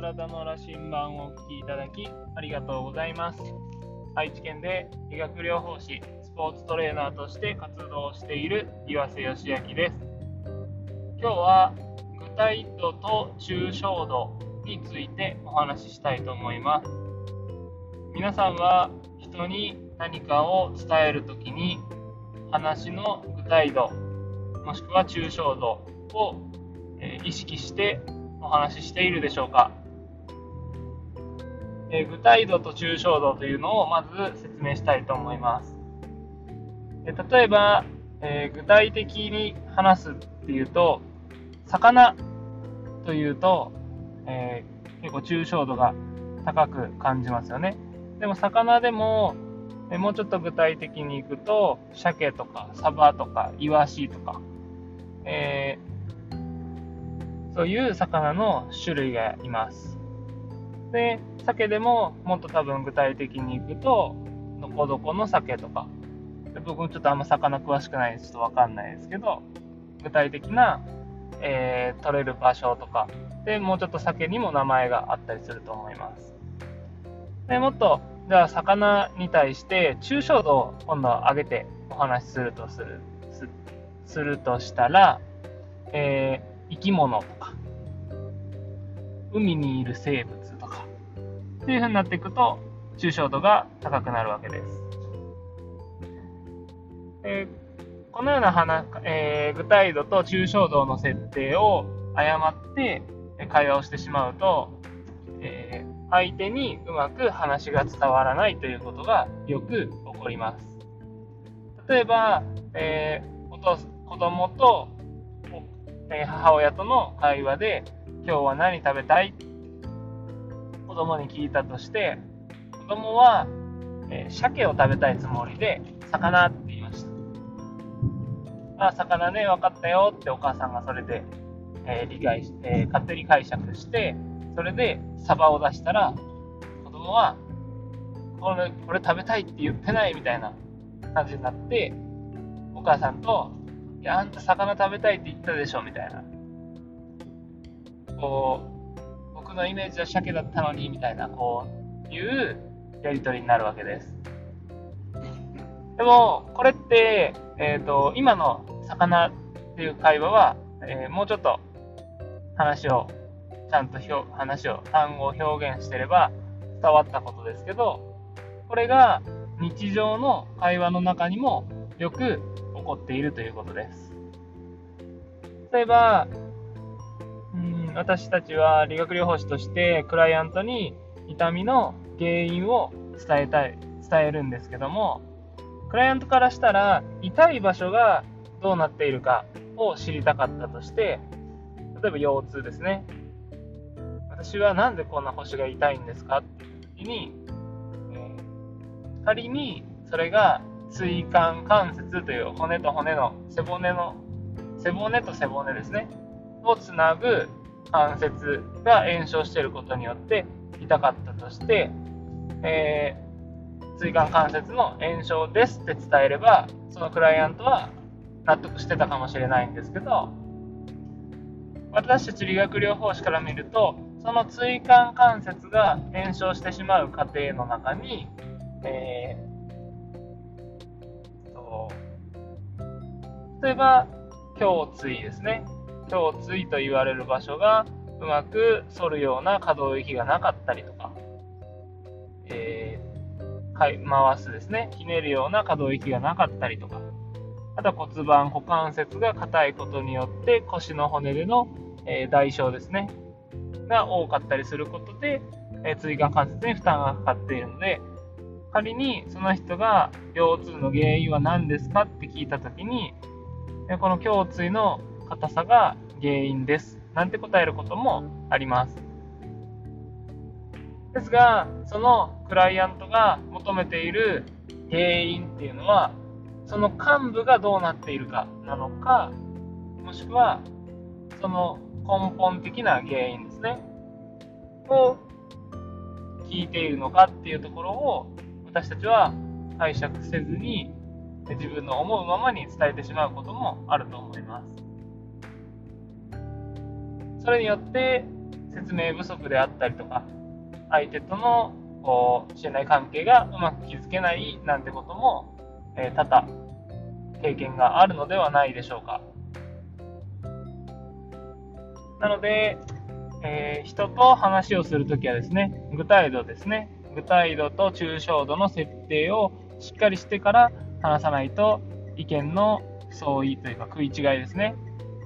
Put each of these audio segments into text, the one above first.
体の羅針盤をお聞きいただきありがとうございます。愛知県で理学療法士、スポーツトレーナーとして活動している岩瀬義明です。今日は具体度と抽象度についてお話ししたいと思います。皆さんは人に何かを伝えるときに話の具体度もしくは抽象度を意識してお話ししているでしょうか、え具体度と抽象度というのをまず説明したいと思います、え例えば、え具体的に話すっていうと魚というと、えー、結構抽象度が高く感じますよねでも魚でもえもうちょっと具体的にいくと鮭とかサバとかイワシとか、えー、そういう魚の種類がいます。で、鮭でももっと多分具体的にいくと、どこどこの鮭とか、僕ちょっとあんま魚詳しくないんでちょっとわかんないですけど、具体的な、えー、取れる場所とか、で、もうちょっと鮭にも名前があったりすると思います。で、もっと、じゃあ魚に対して抽象度を今度は上げてお話しするとする、すするとしたら、えー、生き物とか、海にいる生物。とか、っていうになっていくと、抽象度が高くなるわけです。えー、このような話、えー、具体度と抽象度の設定を誤って会話をしてしまうと、えー、相手にうまく話が伝わらないということがよく起こります。例えば、えー、お父子供と、え母親との会話で、今日は何食べたい？子供に聞いたとして、子供は、えー、鮭を食べたいつもりで、魚って言いました。あ、魚ね、分かったよってお母さんがそれで、えー、理解して、勝手に解釈して、それでサバを出したら、子供は、これ、これ食べたいって言ってないみたいな感じになって、お母さんと、いや、あんた魚食べたいって言ったでしょ、みたいな。こう、僕のイメージは鮭だったのに、みたいな、こう、いうやりとりになるわけです。でも、これって、えっ、ー、と、今の魚っていう会話は、えー、もうちょっと話を、ちゃんと話を、単語を表現してれば伝わったことですけど、これが日常の会話の中にもよく起こっているということです。例えば、うん私たちは理学療法士としてクライアントに痛みの原因を伝えたい、伝えるんですけども、クライアントからしたら痛い場所がどうなっているかを知りたかったとして、例えば腰痛ですね。私はなんでこんな腰が痛いんですかっていう時に、えー、仮にそれが椎間関節という骨と骨の背骨の背骨と背骨ですねをつなぐ関節が炎症していることによって痛かったとして、えー、椎間関節の炎症ですって伝えればそのクライアントは納得してたかもしれないんですけど私たち理学療法士から見るとその椎間関節が炎症してしまう過程の中に、えー例えば、胸椎ですね。胸椎と言われる場所がうまく反るような可動域がなかったりとか、えー、回すですね。ひねるような可動域がなかったりとか、あとは骨盤、股関節が硬いことによって腰の骨での、えー、代償ですね。が多かったりすることで、えー、椎間関節に負担がかかっているので、仮にその人が腰痛の原因は何ですかって聞いたときに、この胸椎の硬さが原因です。なんて答えることもあります。ですが、そのクライアントが求めている原因っていうのは、その幹部がどうなっているかなのか、もしくは、その根本的な原因ですね、を聞いているのかっていうところを、私たちは解釈せずに自分の思うままに伝えてしまうこともあると思います。それによって、説明不足であったりとか、相手とのこう信頼関係がうまく築けないなんてことも、えー、多々経験があるのではないでしょうか。なので、えー、人と話をするときはですね、具体度ですね、具体度と抽象度の設定をしっかりしてから話さないと意見の相違というか食い違いですね。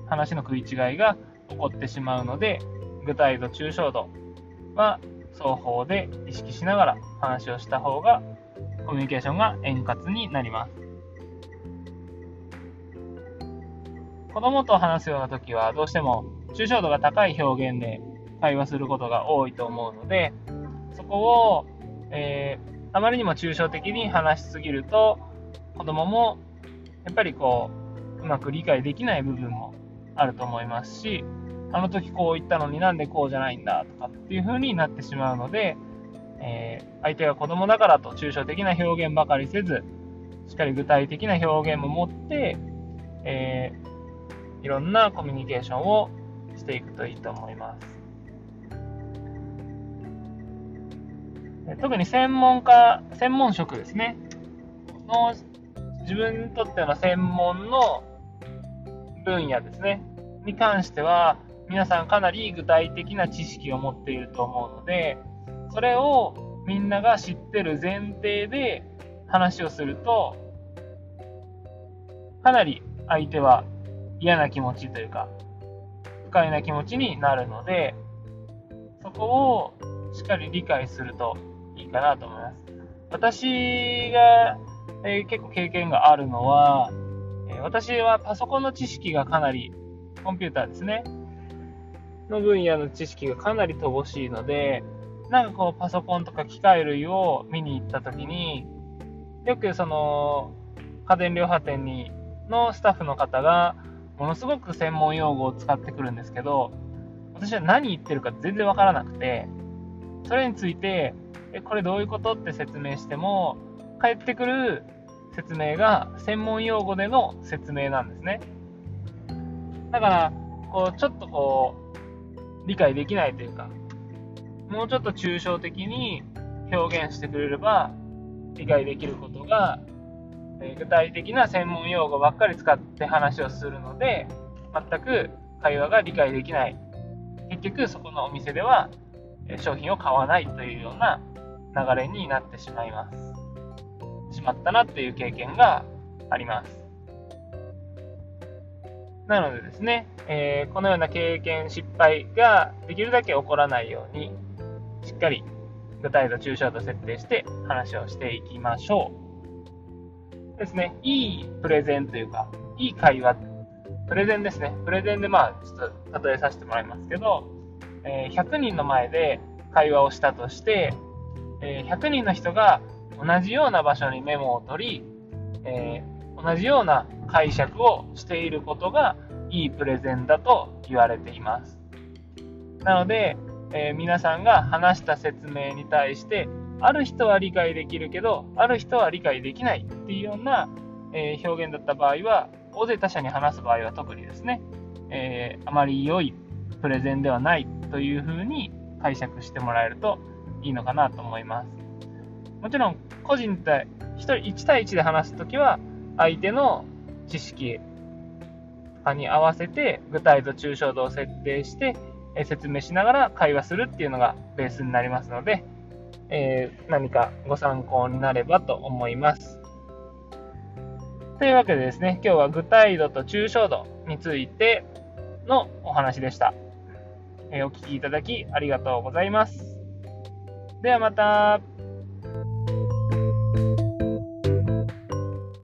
話の食い違いが起こってしまうので、具体度、抽象度は双方で意識しながら話をした方がコミュニケーションが円滑になります。子供と話すような時はどうしても抽象度が高い表現で会話することが多いと思うので、そこを、えー、あまりにも抽象的に話しすぎると子供もやっぱりこううまく理解できない部分もあると思いますし、あの時こう言ったのになんでこうじゃないんだとかっていう風になってしまうので、えー、相手が子供だからと抽象的な表現ばかりせず、しっかり具体的な表現も持って、えー、いろんなコミュニケーションをしていくといいと思います。特に専門家、専門職ですね。の自分にとっての専門の分野ですね。に関しては、皆さんかなり具体的な知識を持っていると思うので、それをみんなが知ってる前提で話をすると、かなり相手は嫌な気持ちというか、不快な気持ちになるので、そこをしっかり理解するといいかなと思います。私が、えー、結構経験があるのは、えー、私はパソコンの知識がかなり、コンピューターですね。の分野の知識がかなり乏しいので、なんかこうパソコンとか機械類を見に行った時に、よくその家電量販店にのスタッフの方がものすごく専門用語を使ってくるんですけど、私は何言ってるか全然わからなくて、それについて、え、これどういうことって説明しても、返ってくる説明が専門用語での説明なんですね。だから、こう、ちょっとこう、理解できないというか、もうちょっと抽象的に表現してくれれば理解できることが、え具体的な専門用語ばっかり使って話をするので、全く会話が理解できない。結局そこのお店では商品を買わないというような流れになってしまいます。しまったなという経験があります。なのでですね、えー、このような経験、失敗ができるだけ起こらないように、しっかり具体度、抽象度設定して話をしていきましょう。ですね、いいプレゼンというか、いい会話、プレゼンですね。プレゼンでまあ、ちょっと例えさせてもらいますけど、えー、100人の前で会話をしたとして、えー、100人の人が同じような場所にメモを取り、えー、同じような解釈をしていることがいいプレゼンだと言われています。なので、えー、皆さんが話した説明に対して、ある人は理解できるけど、ある人は理解できないっていうような、えー、表現だった場合は、大勢他者に話す場合は特にですね、えー、あまり良いプレゼンではないというふうに解釈してもらえるといいのかなと思います。もちろん、個人対、1 1対1で話すときは、相手の知識に合わせて具体と抽象度を設定して説明しながら会話するっていうのがベースになりますので、えー、何かご参考になればと思います。というわけでですね、今日は具体度と抽象度についてのお話でした。えー、お聴きいただきありがとうございます。ではまた。